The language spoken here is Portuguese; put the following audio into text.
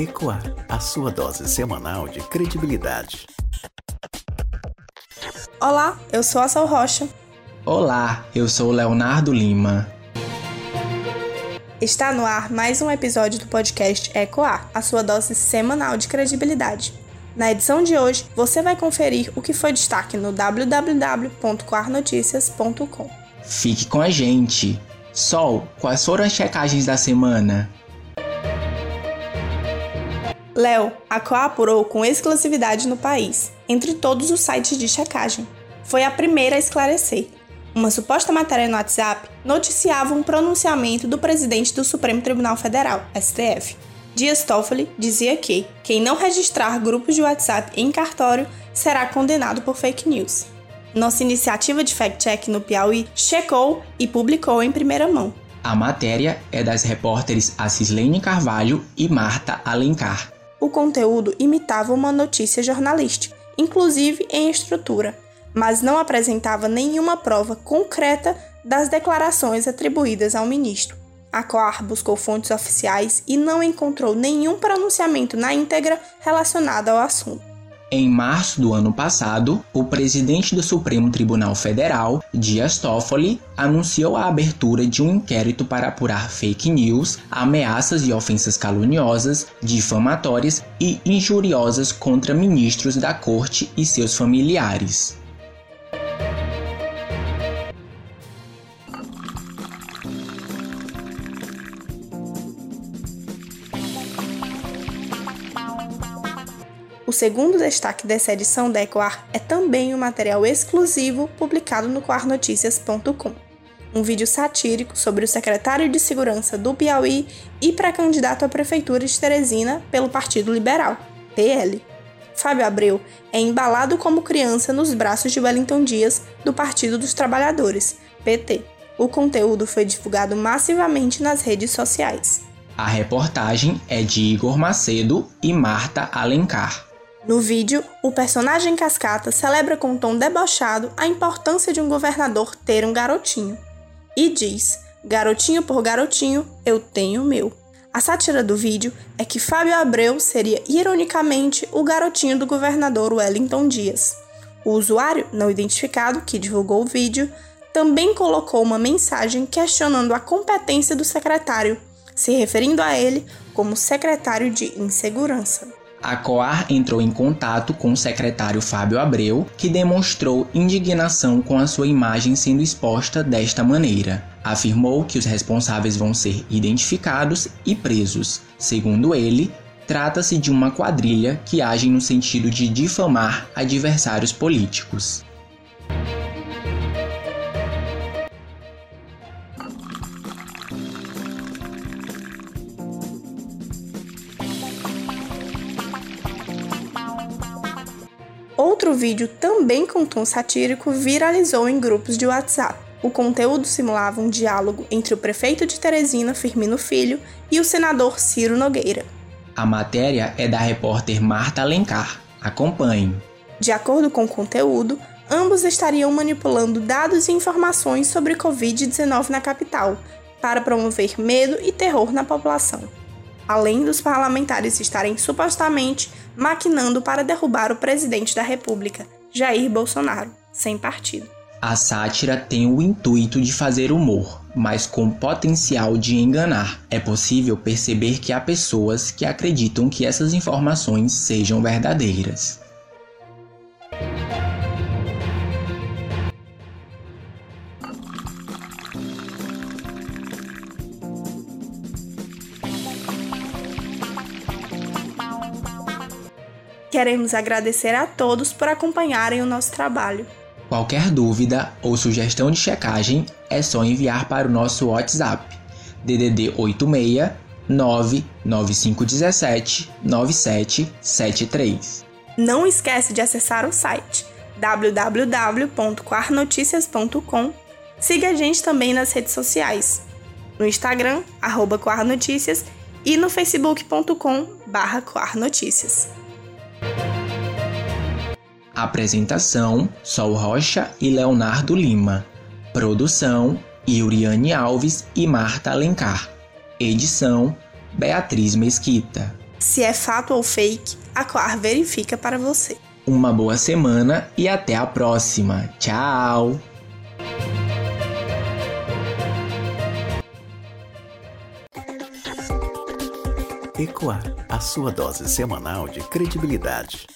Ecoar, a sua dose semanal de credibilidade. Olá, eu sou a Sal Rocha. Olá, eu sou Leonardo Lima. Está no ar mais um episódio do podcast Ecoar, a sua dose semanal de credibilidade. Na edição de hoje, você vai conferir o que foi destaque no www.coarnoticias.com. Fique com a gente. Sol, quais foram as checagens da semana? Léo, a Coa apurou com exclusividade no país, entre todos os sites de checagem. Foi a primeira a esclarecer. Uma suposta matéria no WhatsApp noticiava um pronunciamento do presidente do Supremo Tribunal Federal, STF. Dias Toffoli dizia que quem não registrar grupos de WhatsApp em cartório será condenado por fake news. Nossa iniciativa de fact-check no Piauí checou e publicou em primeira mão. A matéria é das repórteres Acislene Carvalho e Marta Alencar. O conteúdo imitava uma notícia jornalística, inclusive em estrutura, mas não apresentava nenhuma prova concreta das declarações atribuídas ao ministro. A COAR buscou fontes oficiais e não encontrou nenhum pronunciamento na íntegra relacionado ao assunto. Em março do ano passado, o presidente do Supremo Tribunal Federal, Dias Toffoli, anunciou a abertura de um inquérito para apurar fake news, ameaças e ofensas caluniosas, difamatórias e injuriosas contra ministros da corte e seus familiares. O segundo destaque dessa edição da Ecoar é também um material exclusivo publicado no coarnoticias.com. Um vídeo satírico sobre o secretário de Segurança do Piauí e pré-candidato à Prefeitura de Teresina pelo Partido Liberal, PL. Fábio Abreu é embalado como criança nos braços de Wellington Dias, do Partido dos Trabalhadores, PT. O conteúdo foi divulgado massivamente nas redes sociais. A reportagem é de Igor Macedo e Marta Alencar. No vídeo, o personagem Cascata celebra com um tom debochado a importância de um governador ter um garotinho. E diz: Garotinho por garotinho, eu tenho meu. A sátira do vídeo é que Fábio Abreu seria ironicamente o garotinho do governador Wellington Dias. O usuário, não identificado, que divulgou o vídeo, também colocou uma mensagem questionando a competência do secretário, se referindo a ele como secretário de insegurança. A COAR entrou em contato com o secretário Fábio Abreu, que demonstrou indignação com a sua imagem sendo exposta desta maneira. Afirmou que os responsáveis vão ser identificados e presos. Segundo ele, trata-se de uma quadrilha que age no sentido de difamar adversários políticos. Outro vídeo, também com tom satírico, viralizou em grupos de WhatsApp. O conteúdo simulava um diálogo entre o prefeito de Teresina, Firmino Filho, e o senador Ciro Nogueira. A matéria é da repórter Marta Alencar. Acompanhe. De acordo com o conteúdo, ambos estariam manipulando dados e informações sobre Covid-19 na capital, para promover medo e terror na população além dos parlamentares estarem supostamente maquinando para derrubar o presidente da República, Jair Bolsonaro, sem partido. A sátira tem o intuito de fazer humor, mas com potencial de enganar. É possível perceber que há pessoas que acreditam que essas informações sejam verdadeiras. Queremos agradecer a todos por acompanharem o nosso trabalho. Qualquer dúvida ou sugestão de checagem é só enviar para o nosso WhatsApp DDD 86 99517 9773. Não esquece de acessar o site www.quarnoticias.com. Siga a gente também nas redes sociais, no Instagram, arroba Quarnoticias e no facebook.com barra Quarnoticias. Apresentação: Sol Rocha e Leonardo Lima. Produção: Yuriane Alves e Marta Alencar. Edição: Beatriz Mesquita. Se é fato ou fake, a Clar verifica para você. Uma boa semana e até a próxima. Tchau! Ecoar, a sua dose semanal de credibilidade.